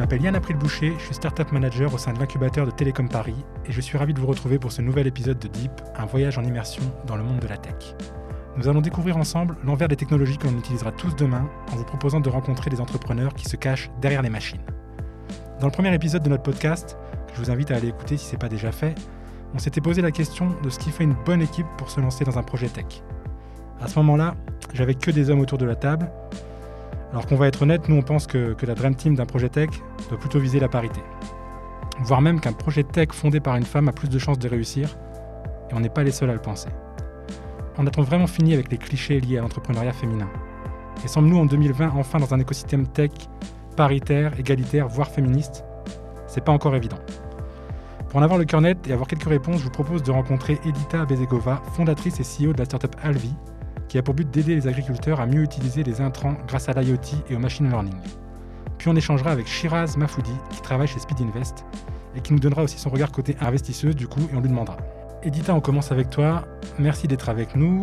m'appelle Yann April Boucher, je suis Startup Manager au sein de l'incubateur de Télécom Paris et je suis ravi de vous retrouver pour ce nouvel épisode de Deep, un voyage en immersion dans le monde de la tech. Nous allons découvrir ensemble l'envers des technologies que l'on utilisera tous demain en vous proposant de rencontrer des entrepreneurs qui se cachent derrière les machines. Dans le premier épisode de notre podcast, que je vous invite à aller écouter si ce n'est pas déjà fait, on s'était posé la question de ce qui fait une bonne équipe pour se lancer dans un projet tech. À ce moment-là, j'avais que des hommes autour de la table, alors qu'on va être honnête, nous on pense que, la Dream Team d'un projet tech doit plutôt viser la parité. Voire même qu'un projet tech fondé par une femme a plus de chances de réussir, et on n'est pas les seuls à le penser on a-t-on vraiment fini avec les clichés liés à l'entrepreneuriat féminin? Et sommes-nous en 2020 enfin dans un écosystème tech paritaire, égalitaire, voire féministe? C'est pas encore évident. Pour en avoir le cœur net et avoir quelques réponses, je vous propose de rencontrer Edita Bezegova, fondatrice et CEO de la startup Alvi, qui a pour but d'aider les agriculteurs à mieux utiliser les intrants grâce à l'IoT et au machine learning. Puis on échangera avec Shiraz Mafoudi, qui travaille chez Speed Invest, et qui nous donnera aussi son regard côté investisseuse du coup, et on lui demandera. Edita, on commence avec toi. Merci d'être avec nous.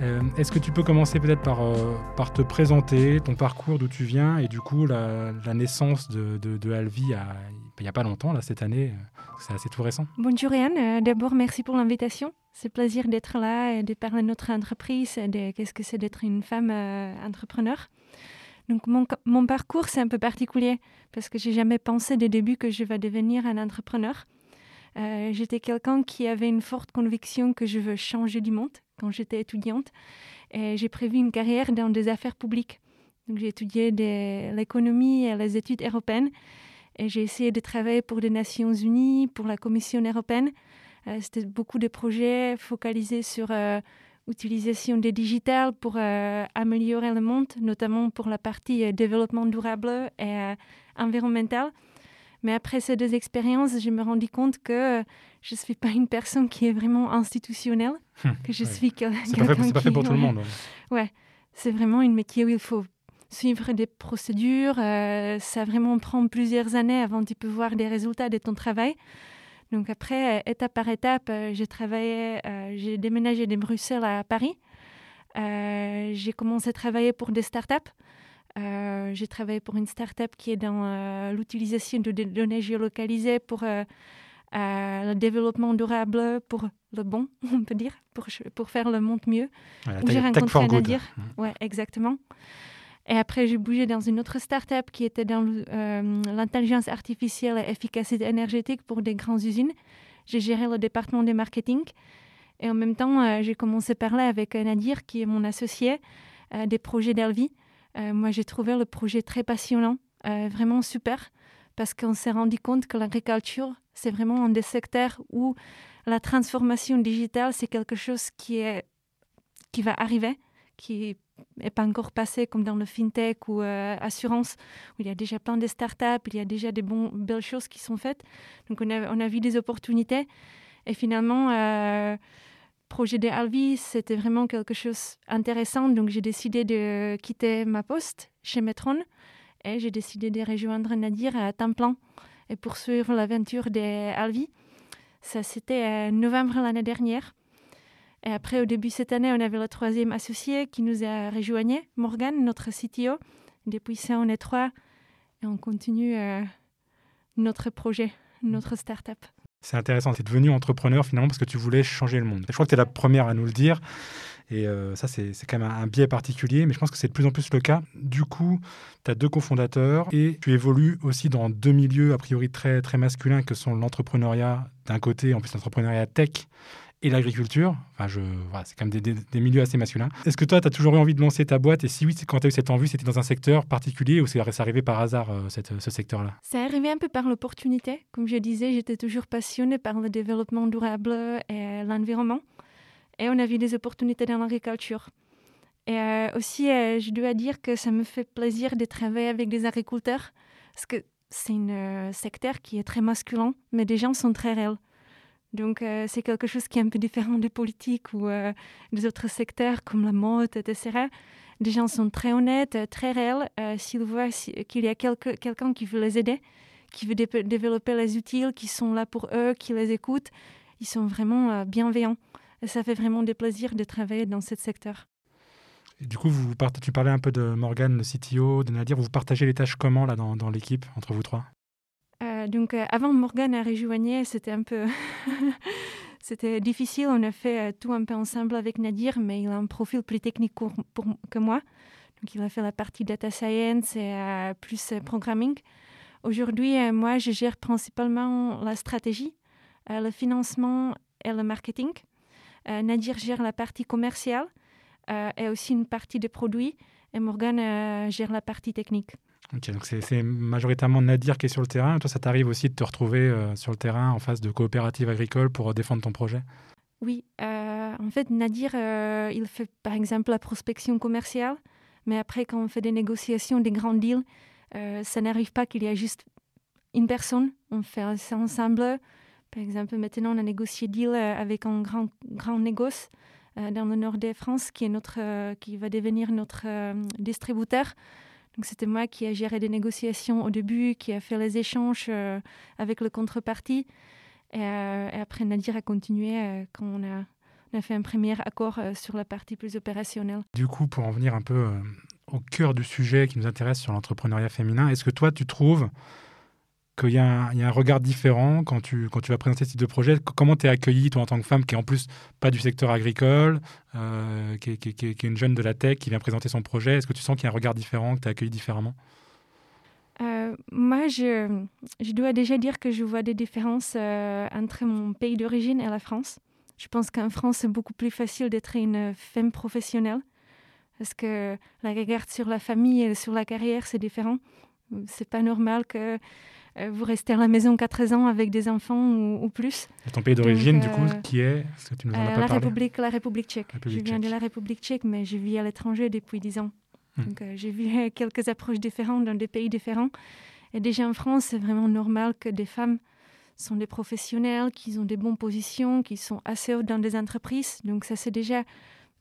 Euh, est-ce que tu peux commencer peut-être par, euh, par te présenter, ton parcours, d'où tu viens, et du coup la, naissance de, Alvi il n'y a pas longtemps, là, cette année, c'est assez tout récent. Bonjour Yann, euh, d'abord merci pour l'invitation. C'est plaisir d'être là et de parler de notre entreprise et de qu'est-ce que c'est d'être une femme entrepreneur. Donc mon, mon parcours, c'est un peu particulier parce que j'ai jamais pensé dès début que je vais devenir un entrepreneur. Euh, j'étais quelqu'un qui avait une forte conviction que je veux changer du monde quand j'étais étudiante. Et j'ai prévu une carrière dans des affaires publiques. Donc j'ai étudié l'économie et les études européennes. Et j'ai essayé de travailler pour les Nations Unies, pour la Commission européenne. Euh, c'était beaucoup de projets focalisés sur l'utilisation euh, des digitales pour améliorer le monde, notamment pour la partie développement durable et environnemental. Mais après ces deux expériences, je me rendis compte que je ne suis pas une personne qui est vraiment institutionnelle, que je suis quelqu'un. C'est pas fait pour tout le monde. Ouais, c'est vraiment une métier où il faut suivre des procédures. Euh, ça vraiment prend plusieurs années avant de pouvoir des résultats de ton travail. Donc après, étape par étape, euh, j'ai travaillé, euh, j'ai déménagé de Bruxelles à Paris. j'ai commencé à travailler pour des startups. Euh, j'ai travaillé pour une start-up qui est dans euh, l'utilisation de données géolocalisées pour euh, le développement durable, pour le bon, on peut dire, pour, pour faire le monde mieux. j'ai rencontré un dire. Mm. Ouais, exactement. Et après, j'ai bougé dans une autre start-up qui était dans l'intelligence artificielle et efficacité énergétique pour des grandes usines. J'ai géré le département de marketing. Et en même temps, j'ai commencé à parler avec Nadir, qui est mon associé, des projets d'Elvi. Euh, moi, j'ai trouvé le projet très passionnant, euh, vraiment super, parce qu'on s'est rendu compte que l'agriculture, c'est vraiment un des secteurs où la transformation digitale, c'est quelque chose qui, est, qui va arriver, qui n'est pas encore passé comme dans le fintech ou euh, assurance, où il y a déjà plein de startups, il y a déjà des belles choses qui sont faites. Donc, on a, on a vu des opportunités. Et finalement, projet de c'était vraiment quelque chose d'intéressant. Donc, j'ai décidé de quitter ma poste chez Metron et j'ai décidé de rejoindre Nadir à temps et poursuivre l'aventure de Alvi. Ça, c'était en novembre l'année dernière. Et après, au début de cette année, on avait le troisième associé qui nous a rejoigné, Morgan, notre CTO. Depuis ça, on est trois et on continue euh, notre projet, notre start-up. C'est intéressant. Tu es devenu entrepreneur finalement parce que tu voulais changer le monde. Je crois que tu es la première à nous le dire. Et euh, ça, c'est quand même un, biais particulier, mais je pense que c'est de plus en plus le cas. Du coup, tu as deux cofondateurs et tu évolues aussi dans deux milieux a priori très, très masculins que sont l'entrepreneuriat d'un côté, en plus l'entrepreneuriat tech et l'agriculture. Enfin, c'est quand même des, milieux assez masculins. Est-ce que toi, tu as toujours eu envie de lancer ta boîte? Et si oui, quand tu as eu cette envie, c'était dans un secteur particulier ou c'est arrivé par hasard, euh, ce secteur-là? C'est arrivé un peu par l'opportunité. Comme je disais, j'étais toujours passionnée par le développement durable et l'environnement. Et on a vu des opportunités dans l'agriculture. Et euh, aussi, euh, je dois dire que ça me fait plaisir de travailler avec des agriculteurs parce que c'est un secteur qui est très masculin, mais des gens sont très réels. Donc, euh, c'est quelque chose qui est un peu différent des politiques ou euh, des autres secteurs comme la mode, etc. Les gens sont très honnêtes, très réels. Euh, s'ils voient qu'il y a quelqu'un qui veut les aider, qui veut développer les outils, qui sont là pour eux, qui les écoutent, ils sont vraiment bienveillants. Ça fait vraiment des plaisirs de travailler dans ce secteur. du coup, vous, tu parlais un peu de Morgan, le CTO, de Nadir. Vous partagez les tâches comment là dans l'équipe entre vous trois? Euh, Donc avant Morgan a rejoigné, c'était un peu c'était difficile. On a fait tout un peu ensemble avec Nadir, mais il a un profil plus technique pour, que moi. Donc il a fait la partie data science et plus programming. Aujourd'hui, moi, je gère principalement la stratégie, le financement et le marketing. Nadir gère la partie commerciale euh, et aussi une partie des produits. Et Morgan euh, gère la partie technique. Donc c'est majoritairement Nadir qui est sur le terrain. Toi, ça t'arrive aussi de te retrouver euh, sur le terrain en face de coopératives agricoles pour défendre ton projet? Oui, en fait, Nadir, il fait par exemple la prospection commerciale, mais après, quand on fait des négociations, des grands deals, ça n'arrive pas qu'il y ait juste une personne. On fait ça ensemble. Par exemple, maintenant, on a négocié deal avec un grand, grand négoce. Euh, dans le nord de France, qui, est notre, euh, qui va devenir notre euh, distributeur. Donc c'était moi qui ai géré des négociations au début, qui a fait les échanges avec le contrepartie. Et, après, Nadir a continué quand on a, on a, fait un premier accord sur la partie plus opérationnelle. Du coup, pour en venir un peu au cœur du sujet qui nous intéresse sur l'entrepreneuriat féminin, est-ce que toi, tu trouves qu'il y, a un regard différent quand tu, vas présenter ce type de projet. Comment tu es accueillie, toi, en tant que femme, qui est en plus pas du secteur agricole, euh, qui, est, une jeune de la tech, qui vient présenter son projet? Est-ce que tu sens qu'il y a un regard différent, que tu es accueillie différemment? Euh, moi, je, dois déjà dire que je vois des différences euh, entre mon pays d'origine et la France. Je pense qu'en France, c'est beaucoup plus facile d'être une femme professionnelle parce que la regard sur la famille et sur la carrière, c'est différent. C'est pas normal que vous restez à la maison 4 ans avec des enfants ou, plus. Et ton pays d'origine, du coup, euh, qui est que tu nous en as euh, pas la, République, la République tchèque. je viens de la République tchèque, mais je vis à l'étranger depuis 10 ans. Hmm. Donc, j'ai vu quelques approches différentes dans des pays différents. Et déjà en France, c'est vraiment normal que des femmes sont des professionnels, qui ont des bonnes positions, qui sont assez hautes dans des entreprises. Donc ça, c'est déjà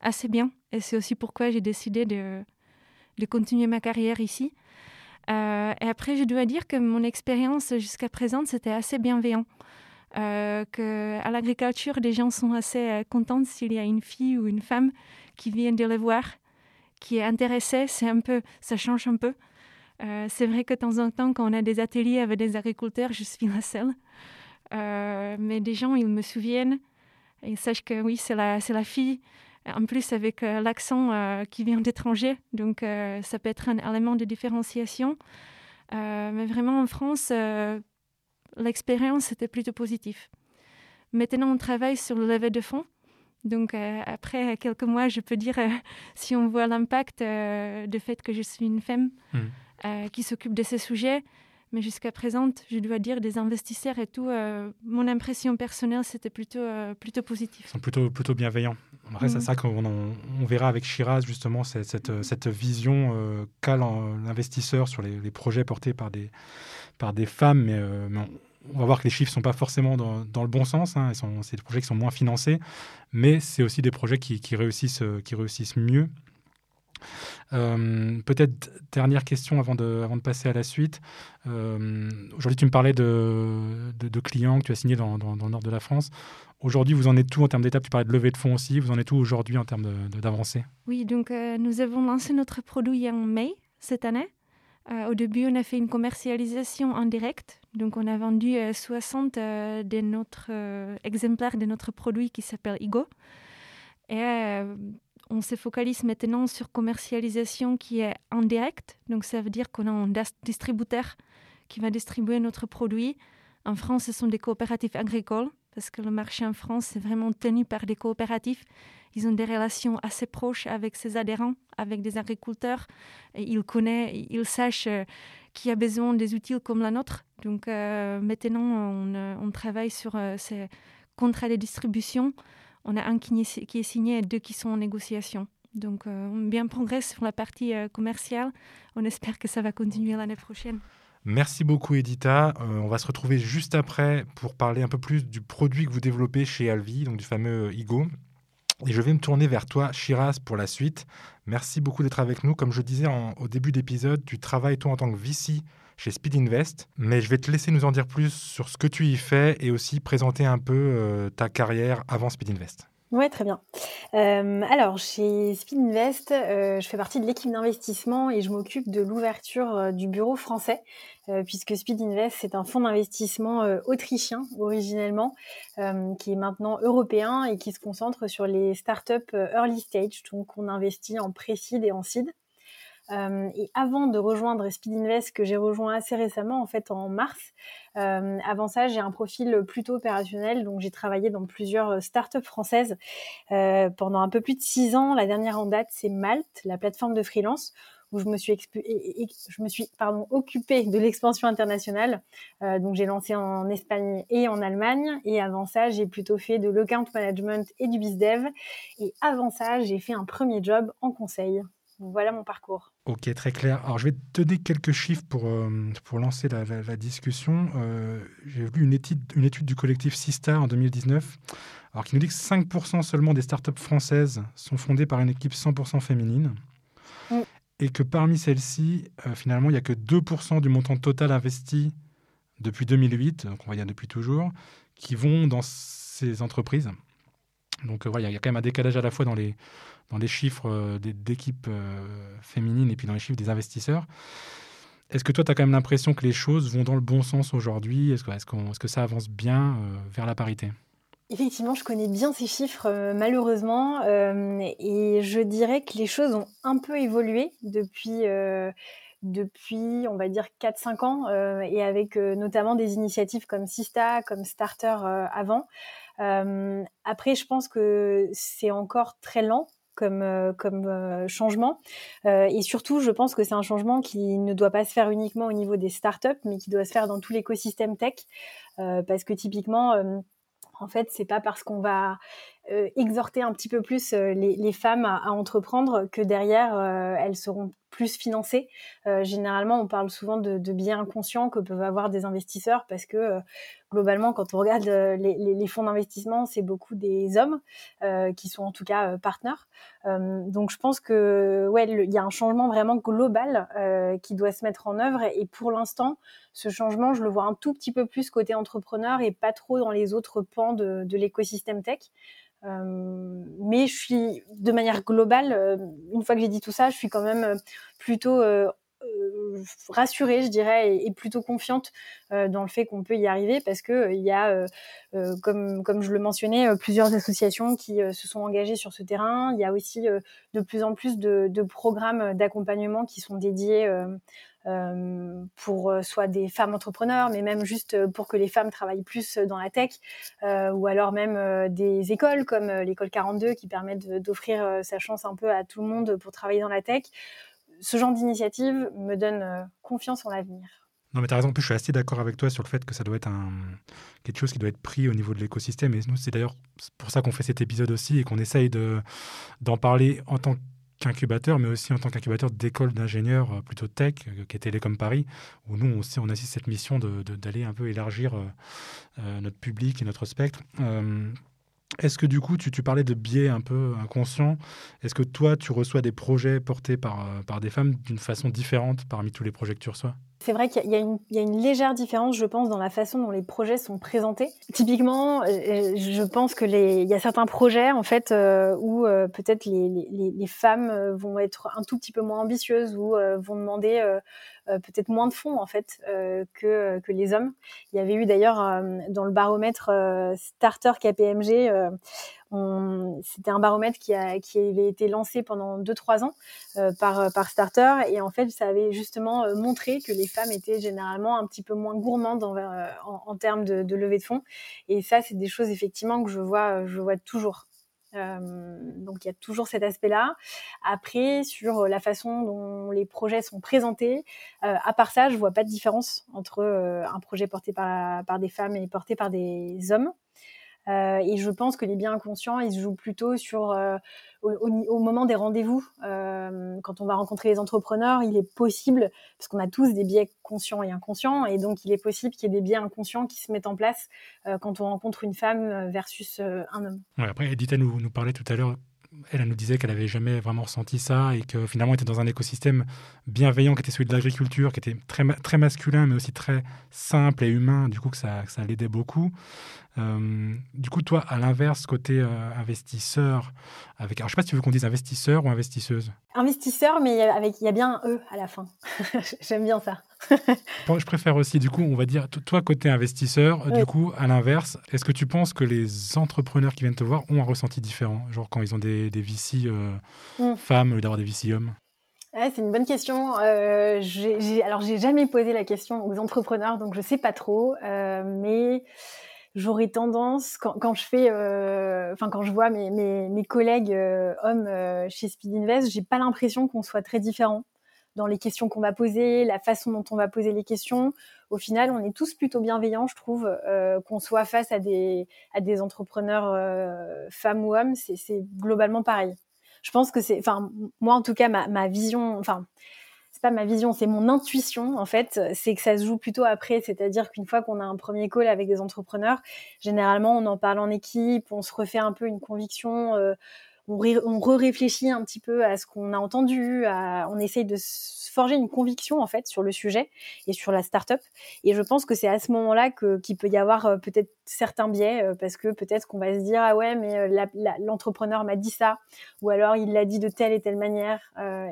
assez bien. Et c'est aussi pourquoi j'ai décidé de, de continuer ma carrière ici. Euh, et après, je dois dire que mon expérience jusqu'à présent, c'était assez bienveillant. Euh, que à l'agriculture, les gens sont assez euh, contents s'il y a une fille ou une femme qui vient de les voir, qui est intéressée. C'est un peu, ça change un peu. Euh, c'est vrai que de temps en temps, quand on a des ateliers avec des agriculteurs, je suis la seule. mais des gens, ils me souviennent. Ils sachent que oui, c'est la, c'est la fille en plus avec euh, l'accent euh, qui vient d'étranger. Donc euh, ça peut être un élément de différenciation. mais vraiment en France, l'expérience était plutôt positive. Maintenant, on travaille sur le lever de fonds. Donc après quelques mois, je peux dire si on voit l'impact du fait que je suis une femme mmh. qui s'occupe de ces sujets, mais jusqu'à présent, je dois dire, des investisseurs et tout, mon impression personnelle, c'était plutôt, plutôt positif. Ils sont plutôt, plutôt bienveillants. Après, c'est ça qu'on on, verra avec Shiraz, justement, cette, cette, mhm. cette vision euh, qu'a l'investisseur sur les, les, projets portés par des, par des femmes. Mais, on, va voir que les chiffres ne sont pas forcément dans, dans le bon sens. Hein. C'est des projets qui sont moins financés, mais c'est aussi des projets qui, qui, réussissent, qui réussissent mieux. Euh, peut-être dernière question avant de, passer à la suite. Euh, aujourd'hui, tu me parlais de, clients que tu as signés dans, le nord de la France. Aujourd'hui, vous en êtes tout en termes d'étapes Tu parlais de levée de fonds aussi. Vous en êtes tout aujourd'hui en termes d'avancée? Oui, donc euh, nous avons lancé notre produit en mai cette année. au début, on a fait une commercialisation en direct. Donc, on a vendu 60 de notre exemplaires de notre produit qui s'appelle Igo. Et on se focalise maintenant sur commercialisation qui est en direct. Donc ça veut dire qu'on a un distributeur qui va distribuer notre produit. En France, ce sont des coopératives agricoles parce que le marché en France est vraiment tenu par des coopératives. Ils ont des relations assez proches avec ses adhérents, avec des agriculteurs. Ils connaissent, ils sachent euh, qui a besoin des outils comme la nôtre. Donc euh, maintenant, euh, on, travaille sur ces contrats de distribution on a un qui est, signé et deux qui sont en négociation. Donc, euh, on bien progresse sur la partie euh, commerciale. On espère que ça va continuer l'année prochaine. Merci beaucoup, Edita. Euh, on va se retrouver juste après pour parler un peu plus du produit que vous développez chez Alvi, donc du fameux Igo. Et je vais me tourner vers toi, Shiraz, pour la suite. Merci beaucoup d'être avec nous. Comme je disais au début d'épisode, tu travailles toi en tant que VC chez Speed Invest. Mais je vais te laisser nous en dire plus sur ce que tu y fais et aussi présenter un peu euh, ta carrière avant Speed Invest. Oui, très bien. Euh, alors, chez Speed Invest, euh, je fais partie de l'équipe d'investissement et je m'occupe de l'ouverture euh, du bureau français, puisque Speed Invest, c'est un fonds d'investissement autrichien originellement, qui est maintenant européen et qui se concentre sur les startups early stage. Donc, on investit en pré-seed et en seed. Euh, et avant de rejoindre Speed Invest, que j'ai rejoint assez récemment, en fait en mars, euh, avant ça, j'ai un profil plutôt opérationnel. Donc, j'ai travaillé dans plusieurs euh, startups françaises pendant un peu plus de six ans. La dernière en date, c'est Malte, la plateforme de freelance où je me suis, je me suis pardon, occupée de l'expansion internationale. Euh, donc j'ai lancé en Espagne et en Allemagne. Et avant ça, j'ai plutôt fait de l'account management et du bizdev. Et avant ça, j'ai fait un premier job en conseil. Voilà mon parcours. Ok, très clair. Alors, je vais te donner quelques chiffres pour, euh, pour lancer la, discussion. Euh, j'ai vu une étude, une étude du collectif Sista en 2019 alors, qui nous dit que 5% seulement des startups françaises sont fondées par une équipe 100% féminine. Mm. Et que parmi celles-ci, euh, finalement, il n'y a que 2% du montant total investi depuis 2008, donc on va dire depuis toujours, qui vont dans ces entreprises. Donc, voilà, il y a quand même un décalage à la fois dans les, dans les chiffres euh, d'équipes euh, féminines et puis dans les chiffres des investisseurs. Est-ce que toi, tu as quand même l'impression que les choses vont dans le bon sens aujourd'hui? Est-ce que, ça avance bien euh, vers la parité? Effectivement, je connais bien ces chiffres, malheureusement, et je dirais que les choses ont un peu évolué depuis, depuis on va dire, 4-5 ans, et avec notamment des initiatives comme Sista, comme Starter avant. après, je pense que c'est encore très lent comme, euh, comme euh, changement. Euh, et surtout, je pense que c'est un changement qui ne doit pas se faire uniquement au niveau des startups, mais qui doit se faire dans tout l'écosystème tech. parce que typiquement, en fait, c'est pas parce qu'on va exhorter un petit peu plus les, les, femmes à, entreprendre que derrière elles seront plus financées. généralement, on parle souvent de, de biais inconscients que peuvent avoir des investisseurs parce que globalement, quand on regarde euh, les, fonds d'investissement, c'est beaucoup des hommes euh, qui sont en tout cas euh, partenaires. donc, je pense que ouais, il y a un changement vraiment global qui doit se mettre en œuvre. Et pour l'instant, ce changement, je le vois un tout petit peu plus côté entrepreneur et pas trop dans les autres pans de, l'écosystème tech. Mais je suis, de manière globale, une fois que j'ai dit tout ça, je suis quand même plutôt euh, rassurée, je dirais, et, plutôt confiante euh, dans le fait qu'on peut y arriver parce que euh, il y a, comme, comme je le mentionnais, plusieurs associations qui se sont engagées sur ce terrain. Il y a aussi de plus en plus de programmes d'accompagnement qui sont dédiés pour soit des femmes entrepreneurs, mais même juste pour que les femmes travaillent plus dans la tech, ou alors même des écoles comme l'école 42 qui permettent d'offrir sa chance un peu à tout le monde pour travailler dans la tech ce genre d'initiative me donne euh, confiance en l'avenir. Non, mais tu as raison. Je suis assez d'accord avec toi sur le fait que ça doit être quelque chose qui doit être pris au niveau de l'écosystème. Et nous, c'est d'ailleurs pour ça qu'on fait cet épisode aussi et qu'on essaye d'en parler en tant qu'incubateur, mais aussi en tant qu'incubateur d'école d'ingénieurs euh, plutôt tech, euh, qui est Télécom Paris, où nous aussi, on a aussi cette mission d'aller de, un peu élargir notre public et notre spectre. Est-ce que du coup, tu, parlais de biais un peu inconscients Est-ce que toi, tu reçois des projets portés par, euh, par des femmes d'une façon différente parmi tous les projets que tu reçois? C'est vrai qu'il y, a une légère différence, je pense, dans la façon dont les projets sont présentés. Typiquement, euh, je pense que il y a certains projets en fait euh, où peut-être les, femmes vont être un tout petit peu moins ambitieuses ou vont demander peut-être moins de fonds en fait que, que les hommes. Il y avait eu d'ailleurs dans le baromètre Starter KPMG c'était un baromètre qui, a, qui avait été lancé pendant 2-3 ans euh, par, par Starter. Et en fait, ça avait justement euh, montré que les femmes étaient généralement un petit peu moins gourmandes euh, en, en, termes de, de, levée de fonds. Et ça, c'est des choses effectivement que je vois, je vois toujours. Donc il y a toujours cet aspect-là. Après, sur la façon dont les projets sont présentés, à part ça, je vois pas de différence entre un projet porté par, par des femmes et porté par des hommes. Euh, et je pense que les biens inconscients, ils se jouent plutôt sur euh, au, moment des rendez-vous. Euh, quand on va rencontrer les entrepreneurs, il est possible, parce qu'on a tous des biais conscients et inconscients, et donc il est possible qu'il y ait des biais inconscients qui se mettent en place quand on rencontre une femme versus un homme. Ouais, après, Edith nous, nous parlait tout à l'heure elle, nous disait qu'elle avait jamais vraiment ressenti ça et que finalement elle était dans un écosystème bienveillant qui était celui de l'agriculture, qui était très, très masculin mais aussi très simple et humain, du coup que ça, ça l'aidait beaucoup. Euh, du coup, toi, à l'inverse, côté euh, investisseur, avec, alors je sais pas si tu veux qu'on dise investisseur ou investisseuse. Investisseur, mais avec il y a bien un e à la fin. J'aime bien ça. je préfère aussi, du coup, on va dire, toi, côté investisseur, du coup, à l'inverse, est-ce que tu penses que les entrepreneurs qui viennent te voir ont un ressenti différent, genre quand ils ont des, des VC euh, mm. femmes au lieu d'avoir des VC hommes? C'est une bonne question. Euh, alors, j'ai jamais posé la question aux entrepreneurs, donc je sais pas trop. mais j'aurais tendance quand, quand, je fais, euh, enfin quand je vois mes, mes, mes collègues euh, hommes euh, chez Speed Invest, j'ai pas l'impression qu'on soit très différents dans les questions qu'on va poser, la façon dont on va poser les questions. Au final, on est tous plutôt bienveillants, je trouve, qu'on soit face à des à des entrepreneurs femmes ou hommes, c'est globalement pareil. Je pense que c'est, enfin moi en tout cas ma, ma vision, enfin pas ma vision, c'est mon intuition en fait. C'est que ça se joue plutôt après, c'est-à-dire qu'une fois qu'on a un premier call avec des entrepreneurs, généralement on en parle en équipe, on se refait un peu une conviction. Euh, on, on re-réfléchit un petit peu à ce qu'on a entendu, on essaye de forger une conviction en fait sur le sujet et sur la startup. Et je pense que c'est à ce moment-là que qu'il peut y avoir euh, peut-être certains biais euh, parce que peut-être qu'on va se dire ah ouais mais euh, l'entrepreneur m'a dit ça ou alors il l'a dit de telle et telle manière.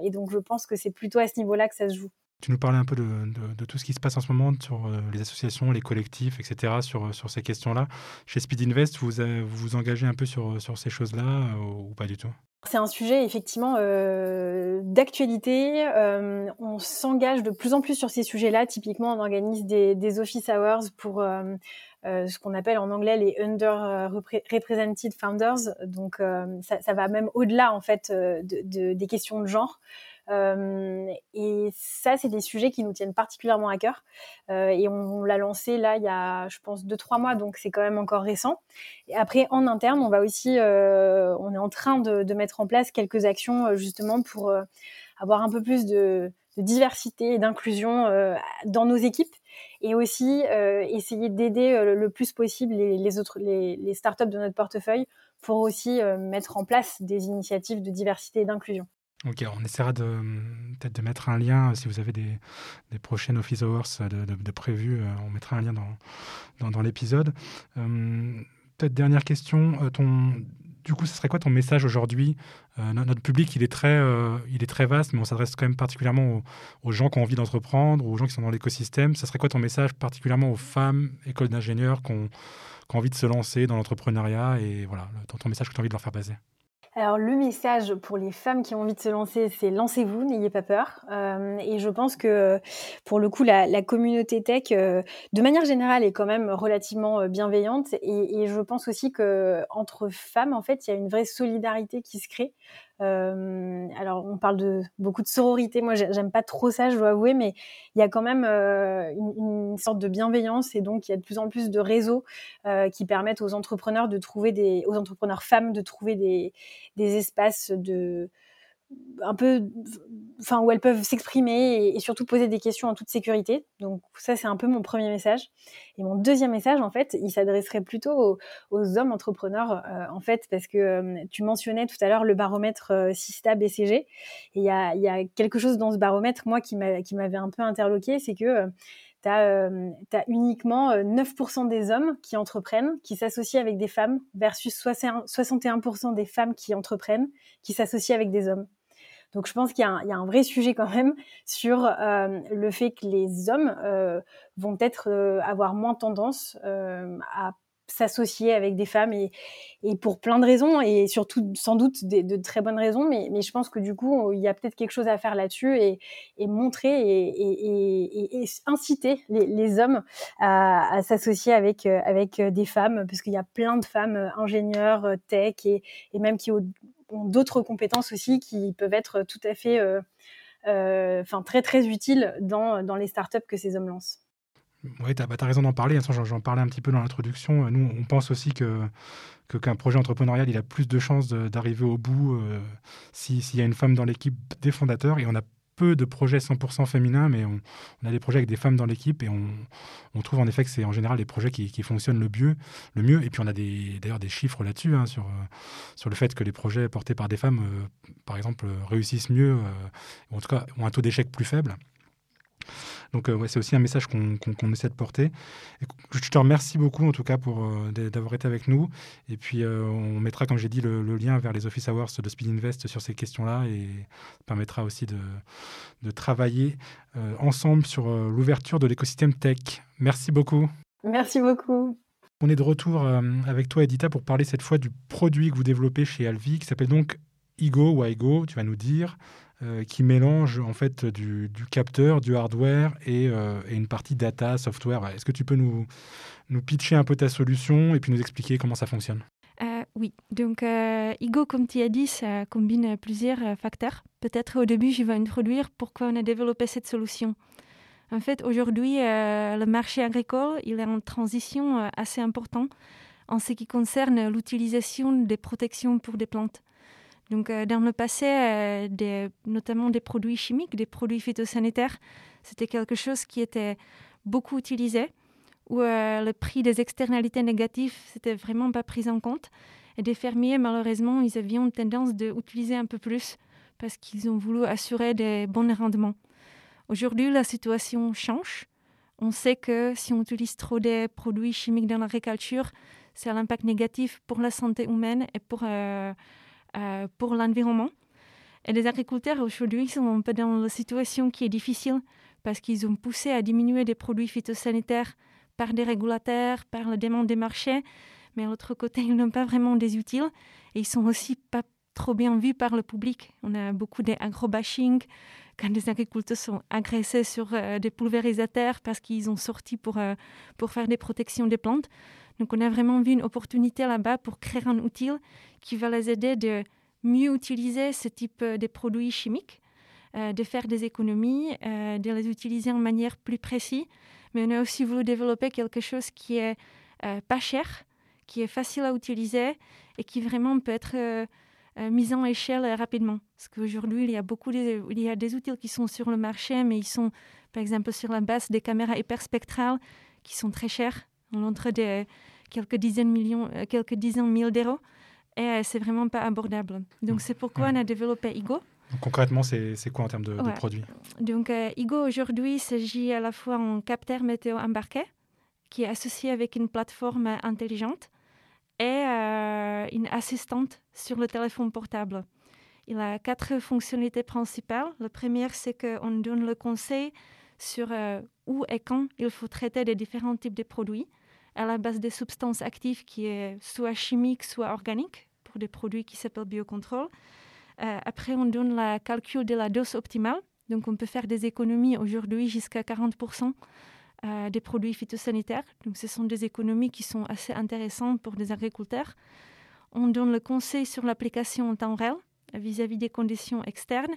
et donc je pense que c'est plutôt à ce niveau-là que ça se joue. Tu nous parlais un peu de, tout ce qui se passe en ce moment sur les associations, les collectifs, etc., sur, sur ces questions-là. Chez Speed Invest, vous vous, vous engagez un peu sur, ces choses-là ou pas du tout? C'est un sujet effectivement euh, d'actualité. Euh, on s'engage de plus en plus sur ces sujets-là. Typiquement, on organise des, office hours pour euh, euh ce qu'on appelle en anglais les underrepresented founders. Donc, euh, ça, va même au-delà en fait de, de, des questions de genre. Euh, et ça, c'est des sujets qui nous tiennent particulièrement à cœur. Euh, et on, l'a lancé là il y a, je pense, deux trois mois, donc c'est quand même encore récent. Et après, en interne, on va aussi, euh, on est en train de, mettre en place quelques actions justement pour avoir un peu plus de, diversité et d'inclusion dans nos équipes et aussi essayer d'aider le plus possible les, autres les, startups de notre portefeuille pour aussi mettre en place des initiatives de diversité et d'inclusion. Ok, on essaiera de peut-être de mettre un lien, si vous avez des, prochaines Office Hours de, de, prévues, euh, on mettra un lien dans, l'épisode. Euh, peut-être dernière question, euh, ton, du coup, ce serait quoi ton message aujourd'hui? Notre public, il est, très, il est très vaste, mais on s'adresse quand même particulièrement aux, gens qui ont envie d'entreprendre, aux gens qui sont dans l'écosystème. Ce serait quoi ton message particulièrement aux femmes, écoles d'ingénieurs, qui ont, envie de se lancer dans l'entrepreneuriat? Et voilà, ton, ton message que tu as envie de leur faire passer alors le message pour les femmes qui ont envie de se lancer, c'est lancez-vous, n'ayez pas peur. Euh, et je pense que pour le coup, la, communauté tech, euh, de manière générale, est quand même relativement euh, bienveillante. Et, et, je pense aussi que entre femmes, en fait, il y a une vraie solidarité qui se crée. Euh, alors, on parle de beaucoup de sororité. Moi, j'aime pas trop ça, je dois avouer, mais il y a quand même euh, une, sorte de bienveillance et donc il y a de plus en plus de réseaux euh, qui permettent aux entrepreneurs de trouver des, aux entrepreneurs femmes de trouver des espaces de un peu, enfin où elles peuvent s'exprimer et, surtout poser des questions en toute sécurité. Donc ça c'est un peu mon premier message. Et mon deuxième message en fait, il s'adresserait plutôt aux, hommes entrepreneurs euh, en fait parce que euh, tu mentionnais tout à l'heure le baromètre euh, Sista BCG. Et il y a, quelque chose dans ce baromètre moi qui m'avait un peu interloqué, c'est que euh, tu as, uniquement 9% des hommes qui entreprennent, qui s'associent avec des femmes, versus 61% des femmes qui entreprennent, qui s'associent avec des hommes. Donc je pense qu'il y, y, a un vrai sujet quand même sur euh, le fait que les hommes euh, vont peut-être euh, avoir moins tendance euh, à s'associer avec des femmes et, et, pour plein de raisons et surtout sans doute de, très bonnes raisons. Mais, mais, je pense que du coup il y a peut-être quelque chose à faire là-dessus et, et, montrer et, et inciter les, les, hommes à, à s'associer avec avec des femmes. Parce qu'il y a plein de femmes ingénieurs tech et, même qui d'autres compétences aussi qui peuvent être tout à fait, euh, euh, enfin très très utiles dans, dans les startups que ces hommes lancent. Oui, tu as, bah, raison d'en parler. J'en parlais un petit peu dans l'introduction. Nous, on pense aussi que qu'un projet entrepreneurial, il a plus de chances d'arriver au bout euh, s'il y a une femme dans l'équipe des fondateurs. Et on a peu de projets 100% féminins, mais on, a des projets avec des femmes dans l'équipe et on, trouve en effet que c'est en général les projets qui, fonctionnent le mieux, le mieux. Et puis on a d'ailleurs des, chiffres là-dessus, hein, sur, sur le fait que les projets portés par des femmes, par exemple, réussissent mieux, ou en tout cas ont un taux d'échec plus faible. Donc euh, ouais, c'est aussi un message qu'on essaie de porter. je te remercie beaucoup en tout cas pour euh, d'avoir été avec nous. Et puis euh, on mettra, comme j'ai dit, le, lien vers les Office Hours de Speed Invest sur ces questions-là et ça permettra aussi de, de travailler ensemble sur l'ouverture de l'écosystème tech. Merci beaucoup. Merci beaucoup. On est de retour avec toi, Edita, pour parler cette fois du produit que vous développez chez Alvi, qui s'appelle donc Igo ou Igo, tu vas nous dire. Euh, qui mélange en fait du, capteur, du hardware euh, et, une partie data, software. Est-ce que tu peux nous, pitcher un peu ta solution et puis nous expliquer comment ça fonctionne? Euh, oui, donc Igo, comme tu as dit, ça combine plusieurs facteurs. Peut-être au début, je vais introduire pourquoi on a développé cette solution. En fait, aujourd'hui, le marché agricole il est en transition assez importante en ce qui concerne l'utilisation des protections pour des plantes. Donc, euh, dans le passé, euh, notamment des produits chimiques, des produits phytosanitaires, c'était quelque chose qui était beaucoup utilisé, où euh, le prix des externalités négatives, n'était vraiment pas pris en compte. Et des fermiers, malheureusement, ils avaient une tendance d'utiliser un peu plus parce qu'ils ont voulu assurer des bons rendements. Aujourd'hui, la situation change. On sait que si on utilise trop de produits chimiques dans l'agriculture, c'est un impact négatif pour la santé humaine et pour euh, pour l'environnement. Et les agriculteurs aujourd'hui sont un peu dans la situation qui est difficile parce qu'ils ont poussé à diminuer des produits phytosanitaires par des régulateurs, par la demande des marchés, mais à l'autre côté, ils n'ont pas vraiment des utiles et ils sont aussi pas trop bien vus par le public. On a beaucoup d'agro-bashing quand des agriculteurs sont agressés sur euh, des pulvérisateurs parce qu'ils ont sorti pour, euh, pour faire des protections des plantes. Donc on a vraiment vu une opportunité là-bas pour créer un outil qui va les aider de mieux utiliser ce type de produits chimiques, euh, de faire des économies, euh, de les utiliser en manière plus précise. Mais on a aussi voulu développer quelque chose qui est euh, pas cher, qui est facile à utiliser et qui vraiment peut être mis en échelle rapidement. Parce qu'aujourd'hui, il y a beaucoup de, il y a des outils qui sont sur le marché, mais ils sont, par exemple, sur la base des caméras hyperspectrales qui sont très chères. Entre des quelques dizaines, millions, quelques dizaines de mille d'euros et euh, c'est vraiment pas abordable. Donc, hmm. c'est pourquoi on a développé Igo. concrètement, c'est quoi en termes de, produits Donc, euh, Igo, aujourd'hui, s'agit à la fois d'un capteur météo embarqué qui est associé avec une plateforme intelligente et euh, une assistante sur le téléphone portable. Il a quatre fonctionnalités principales. La première, c'est qu'on donne le conseil sur où et quand il faut traiter les différents types de produits à la base des substances actives qui est soit chimique, soit organique, pour des produits qui s'appellent biocontrôle. Euh, après, on donne le calcul de la dose optimale. Donc, on peut faire des économies aujourd'hui jusqu'à 40% euh, des produits phytosanitaires. Donc, ce sont des économies qui sont assez intéressantes pour des agriculteurs. On donne le conseil sur l'application en temps réel vis-à-vis des conditions externes.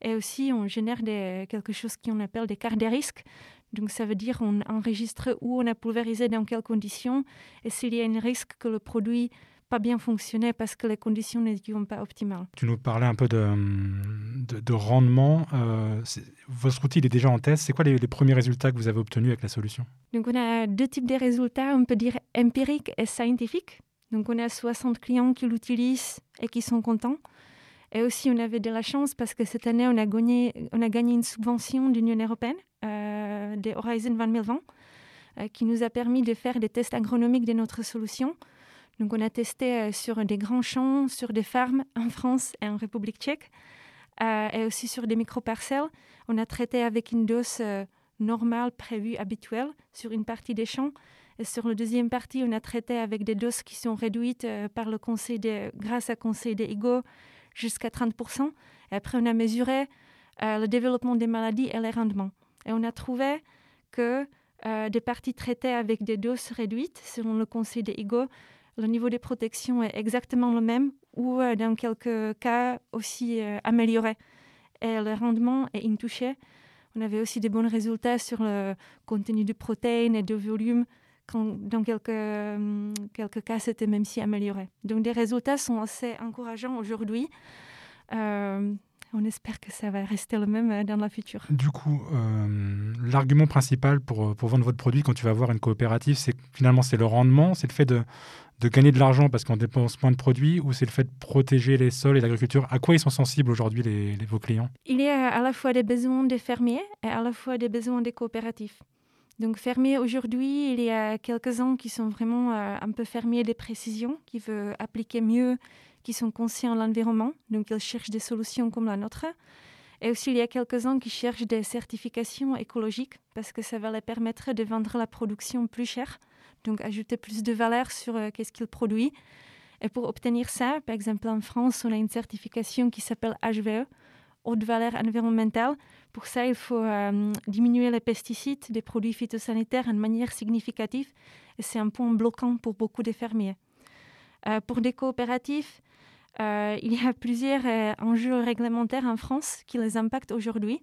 Et aussi, on génère des, quelque chose qu'on appelle des cartes de risque. Donc ça veut dire on enregistre où on a pulvérisé, dans quelles conditions, et s'il y a un risque que le produit pas bien fonctionne parce que les conditions n'étaient pas optimales. Tu nous parlais un peu de, de, rendement. Euh, votre outil est déjà en test. C'est quoi les, premiers résultats que vous avez obtenus avec la solution? Donc on a deux types de résultats, on peut dire empiriques et scientifiques. Donc on a 60 clients qui l'utilisent et qui sont contents. Et aussi, on avait de la chance parce que cette année, on a gagné, on a gagné une subvention de l'Union européenne, euh, de Horizon 2020, euh, qui nous a permis de faire des tests agronomiques de notre solution. Donc, on a testé euh, sur des grands champs, sur des fermes en France et en République tchèque, euh, et aussi sur des micro-parcelles. On a traité avec une dose normale, prévue, habituelle, sur une partie des champs. Et sur la deuxième partie, on a traité avec des doses qui sont réduites par le conseil de, grâce au conseil des IGO jusqu'à 30%. Et après, on a mesuré euh, le développement des maladies et les rendements. Et on a trouvé que euh, des parties traitées avec des doses réduites, selon le conseil des IGO, le niveau de protection est exactement le même ou euh, dans quelques cas aussi amélioré. Et le rendement est intouché. On avait aussi des bons résultats sur le contenu de protéines et de volume dans quelques, euh, quelques cas, c'était même si amélioré. Donc, les résultats sont assez encourageants aujourd'hui. Euh, On espère que ça va rester le même dans la future. Du coup, l'argument principal pour, pour vendre votre produit quand tu vas voir une coopérative, c'est finalement c'est le rendement, c'est le fait de, de gagner de l'argent parce qu'on dépense moins de produits ou c'est le fait de protéger les sols et l'agriculture? À quoi ils sont sensibles aujourd'hui, les, vos clients? Il y a à la fois des besoins des fermiers et à la fois des besoins des coopératifs. Donc fermiers aujourd'hui, il y a quelques-uns qui sont vraiment euh, un peu fermiers des précisions, qui veulent appliquer mieux, qui sont conscients de l'environnement, donc ils cherchent des solutions comme la nôtre. Et aussi, il y a quelques-uns qui cherchent des certifications écologiques parce que ça va leur permettre de vendre la production plus chère donc ajouter plus de valeur sur euh, qu'est-ce qu'il produit. Et pour obtenir ça, par exemple en France, on a une certification qui s'appelle HVE, haute valeur environnementale. Pour ça, il faut euh, diminuer les pesticides des produits phytosanitaires de manière significative. Et c'est un point bloquant pour beaucoup de fermiers. Euh, pour des coopératifs, il y a plusieurs enjeux réglementaires en France qui les impactent aujourd'hui.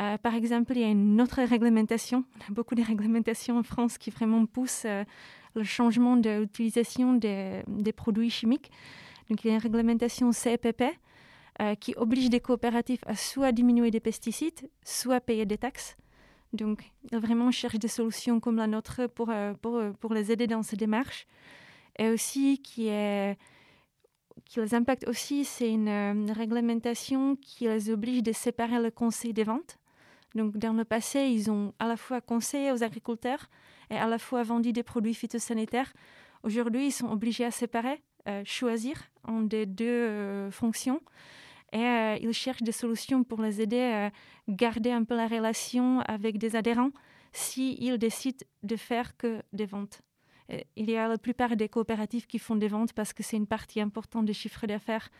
Euh, par exemple, il y a une autre réglementation. On a beaucoup de réglementations en France qui vraiment poussent euh, le changement de l'utilisation des, produits chimiques. Donc, il y a une réglementation CEPP euh, qui oblige des coopératives à soit diminuer des pesticides, soit payer des taxes. Donc, ils vraiment cherchent des solutions comme la nôtre pour, pour, pour les aider dans ces démarches. Et aussi, qui les impacte aussi, c'est une, réglementation qui les oblige de séparer le conseil des ventes donc, dans le passé, ils ont à la fois conseillé aux agriculteurs et à la fois vendu des produits phytosanitaires. Aujourd'hui, ils sont obligés à séparer, euh, choisir en des deux euh, fonctions. Et euh, ils cherchent des solutions pour les aider à garder un peu la relation avec des adhérents s'ils décident de faire que des ventes. il y a la plupart des coopératives qui font des ventes parce que c'est une partie importante des chiffres d'affaires.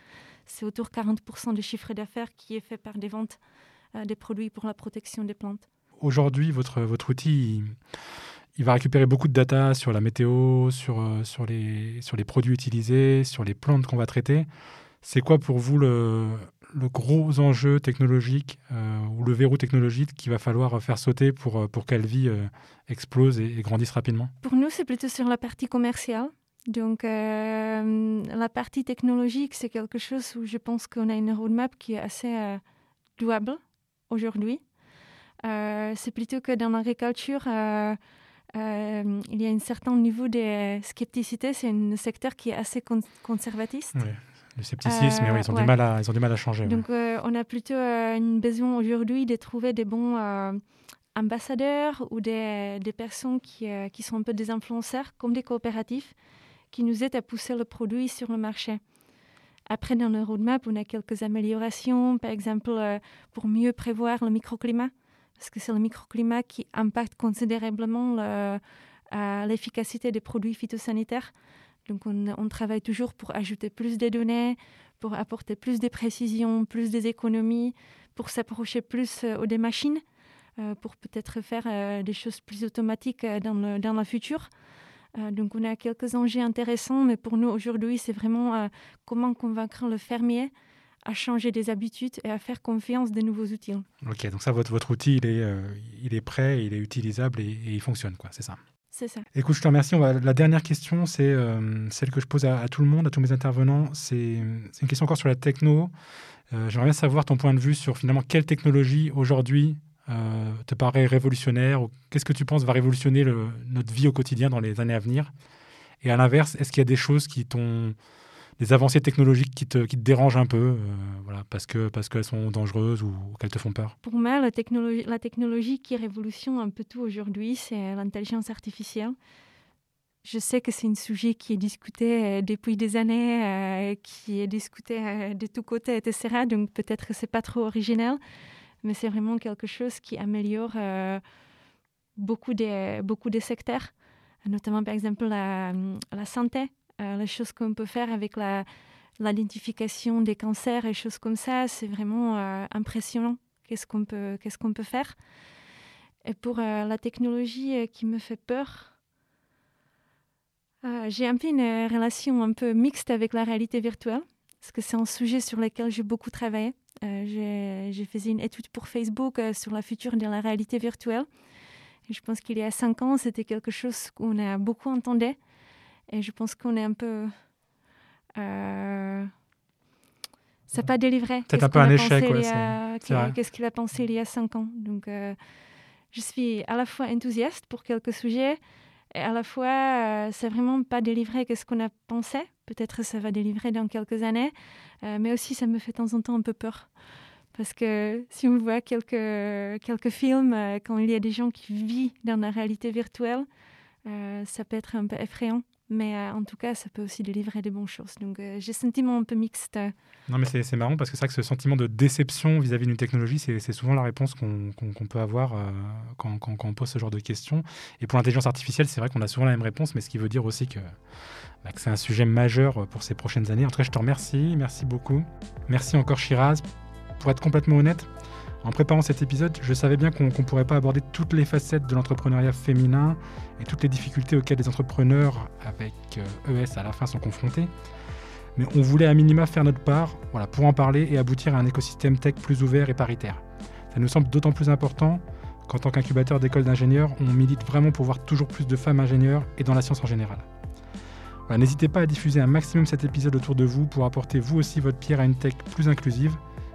C'est autour de 40% du chiffre d'affaires qui est fait par des ventes des produits pour la protection des plantes. Aujourd'hui, votre, votre outil, il, va récupérer beaucoup de data sur la météo, euh, sur, les, sur les produits utilisés, sur les plantes qu'on va traiter. C'est quoi pour vous le, le gros enjeu technologique euh, ou le verrou technologique qu'il va falloir faire sauter pour, euh, pour qu'Alvi explose et, grandisse rapidement? Pour nous, c'est plutôt sur la partie commerciale. Donc, la partie technologique, c'est quelque chose où je pense qu'on a une roadmap qui est assez douable aujourd'hui. Euh, c'est plutôt que dans l'agriculture, euh, euh, il y a un certain niveau de scepticité. C'est un secteur qui est assez conservatiste. Oui, le scepticisme, oui, ils, ont du mal à, ils ont du mal à changer. Donc, on a plutôt un besoin aujourd'hui de trouver des bons ambassadeurs ou des, des personnes qui, qui, sont un peu des influenceurs, comme des coopératifs, qui nous aident à pousser le produit sur le marché. Après, dans le roadmap, on a quelques améliorations, par exemple, euh, pour mieux prévoir le microclimat, parce que c'est le microclimat qui impacte considérablement euh, l'efficacité des produits phytosanitaires. Donc, on, travaille toujours pour ajouter plus de données, pour apporter plus de précisions, plus d'économies, pour s'approcher plus euh, des machines, pour peut-être faire des choses plus automatiques dans le, dans le futur. Euh, donc on a quelques enjeux intéressants, mais pour nous aujourd'hui, c'est vraiment euh, comment convaincre le fermier à changer des habitudes et à faire confiance des nouveaux outils. Ok, donc ça, votre, votre outil, il est, euh, il est prêt, il est utilisable et, il fonctionne, quoi, c'est ça? C'est ça. Écoute, je te remercie. La dernière question, c'est celle que je pose à, tout le monde, à tous mes intervenants. C'est une question encore sur la techno. J'aimerais bien savoir ton point de vue sur finalement quelle technologie aujourd'hui euh, te paraît révolutionnaire Qu'est-ce que tu penses va révolutionner notre vie au quotidien dans les années à venir? Et à l'inverse, est-ce qu'il y a des choses qui t'ont des avancées technologiques qui te, dérangent un peu, euh, voilà, parce que parce qu'elles sont dangereuses ou qu'elles te font peur Pour moi, la technologie, la technologie qui révolutionne un peu tout aujourd'hui, c'est l'intelligence artificielle. Je sais que c'est un sujet qui est discuté euh, depuis des années, qui est discuté de tous côtés, etc. Donc peut-être que c'est pas trop original mais c'est vraiment quelque chose qui améliore euh, beaucoup, des, beaucoup des secteurs, notamment par exemple la, santé, euh, les choses qu'on peut faire avec la, l'identification des cancers et choses comme ça, c'est vraiment euh, impressionnant. Qu'est-ce qu'on peut, qu'est-ce qu'on peut faire Et pour la technologie qui me fait peur, j'ai un peu une relation un peu mixte avec la réalité virtuelle, parce que c'est un sujet sur lequel j'ai beaucoup travaillé. Euh, j'ai fait une étude pour Facebook euh, sur la future de la réalité virtuelle. Je pense qu'il y a cinq ans, c'était quelque chose qu'on a beaucoup entendu. Et je pense qu'on est un peu... Euh, ça n'a pas délivré. C'est un peu un échec. Qu'est-ce qu'il a pensé il y a cinq ans Donc, euh, je suis à la fois enthousiaste pour quelques sujets et à la fois, euh, c'est vraiment pas délivré qu'est-ce qu'on a pensé. Peut-être ça va délivrer dans quelques années, euh, mais aussi ça me fait de temps en temps un peu peur. Parce que si on voit quelques, quelques films, quand il y a des gens qui vivent dans la réalité virtuelle, ça peut être un peu effrayant. Mais euh, en tout cas, ça peut aussi délivrer des bonnes choses. Donc euh, j'ai sentiment un peu mixte. Non, mais c'est marrant parce que c'est vrai que ce sentiment de déception vis-à-vis d'une technologie, c'est souvent la réponse qu'on peut avoir euh, quand, quand, on pose ce genre de questions. Et pour l'intelligence artificielle, c'est vrai qu'on a souvent la même réponse, mais ce qui veut dire aussi que, bah, que c'est un sujet majeur pour ces prochaines années. En tout cas, je te remercie. Merci beaucoup. Merci encore, Shiraz. Pour être complètement honnête, en préparant cet épisode, je savais bien qu'on ne pourrait pas aborder toutes les facettes de l'entrepreneuriat féminin et toutes les difficultés auxquelles les entrepreneurs avec ES euh, e à la fin sont confrontés. Mais on voulait à minima faire notre part voilà, pour en parler et aboutir à un écosystème tech plus ouvert et paritaire. Ça nous semble d'autant plus important qu'en tant qu'incubateur d'école d'ingénieurs, on milite vraiment pour voir toujours plus de femmes ingénieurs et dans la science en général. N'hésitez pas à diffuser un maximum cet épisode autour de vous pour apporter vous aussi votre pierre à une tech plus inclusive